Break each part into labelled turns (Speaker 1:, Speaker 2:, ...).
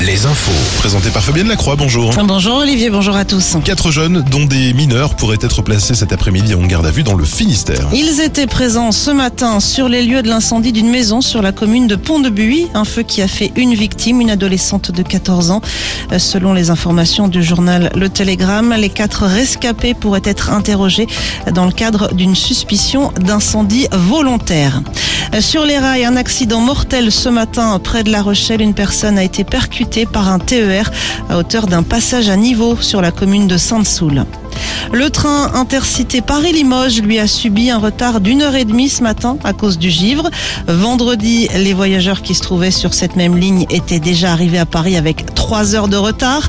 Speaker 1: les infos.
Speaker 2: Présenté par Fabienne Lacroix, bonjour.
Speaker 3: Bonjour Olivier, bonjour à tous.
Speaker 2: Quatre jeunes, dont des mineurs, pourraient être placés cet après-midi en garde à vue dans le Finistère.
Speaker 3: Ils étaient présents ce matin sur les lieux de l'incendie d'une maison sur la commune de Pont-de-Buis, un feu qui a fait une victime, une adolescente de 14 ans. Euh, Selon les informations du journal Le Télégramme, les quatre rescapés pourraient être interrogés dans le cadre d'une suspicion d'incendie volontaire. Euh, Sur les rails, un accident mortel ce matin près de La Rochelle. Une personne a été percutée par un TER à hauteur d'un passage à niveau sur la commune de Sainte-Soule. Le train intercité Paris-Limoges lui a subi un retard d'une heure et demie ce matin à cause du givre. Vendredi, les voyageurs qui se trouvaient sur cette même ligne étaient déjà arrivés à Paris avec trois heures de retard.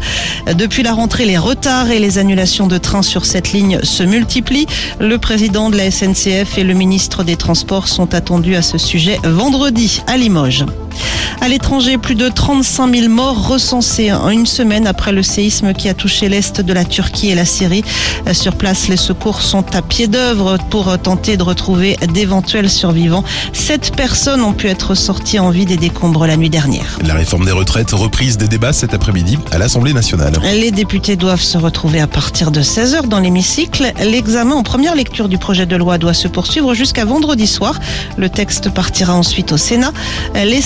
Speaker 3: Depuis la rentrée, les retards et les annulations de trains sur cette ligne se multiplient. Le président de la SNCF et le ministre des Transports sont attendus à ce sujet vendredi à Limoges. À l'étranger, plus de 35 000 morts recensés en une semaine après le séisme qui a touché l'est de la Turquie et la Syrie. Sur place, les secours sont à pied d'œuvre pour tenter de retrouver d'éventuels survivants. Sept personnes ont pu être sorties en vie des décombres la nuit dernière.
Speaker 2: La réforme des retraites, reprise des débats cet après-midi à l'Assemblée nationale.
Speaker 3: Les députés doivent se retrouver à partir de 16h dans l'hémicycle. L'examen en première lecture du projet de loi doit se poursuivre jusqu'à vendredi soir. Le texte partira ensuite au Sénat. Les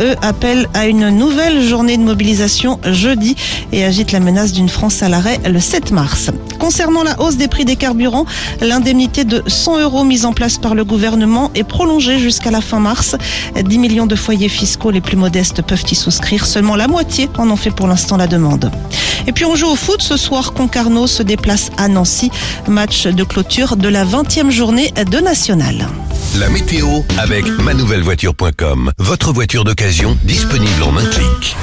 Speaker 3: eux, appellent à une nouvelle journée de mobilisation jeudi et agitent la menace d'une France à l'arrêt le 7 mars. Concernant la hausse des prix des carburants, l'indemnité de 100 euros mise en place par le gouvernement est prolongée jusqu'à la fin mars. 10 millions de foyers fiscaux les plus modestes peuvent y souscrire. Seulement la moitié en ont fait pour l'instant la demande. Et puis on joue au foot ce soir. Concarneau se déplace à Nancy. Match de clôture de la 20e journée de National.
Speaker 1: La météo avec manouvellevoiture.com. Votre voiture d'occasion disponible en un clic.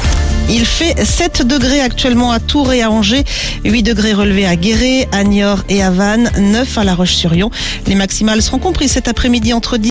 Speaker 3: Il fait 7 degrés actuellement à Tours et à Angers, 8 degrés relevés à Guéret, à Niort et à Vannes, 9 à La Roche-sur-Yon. Les maximales seront comprises cet après-midi entre 10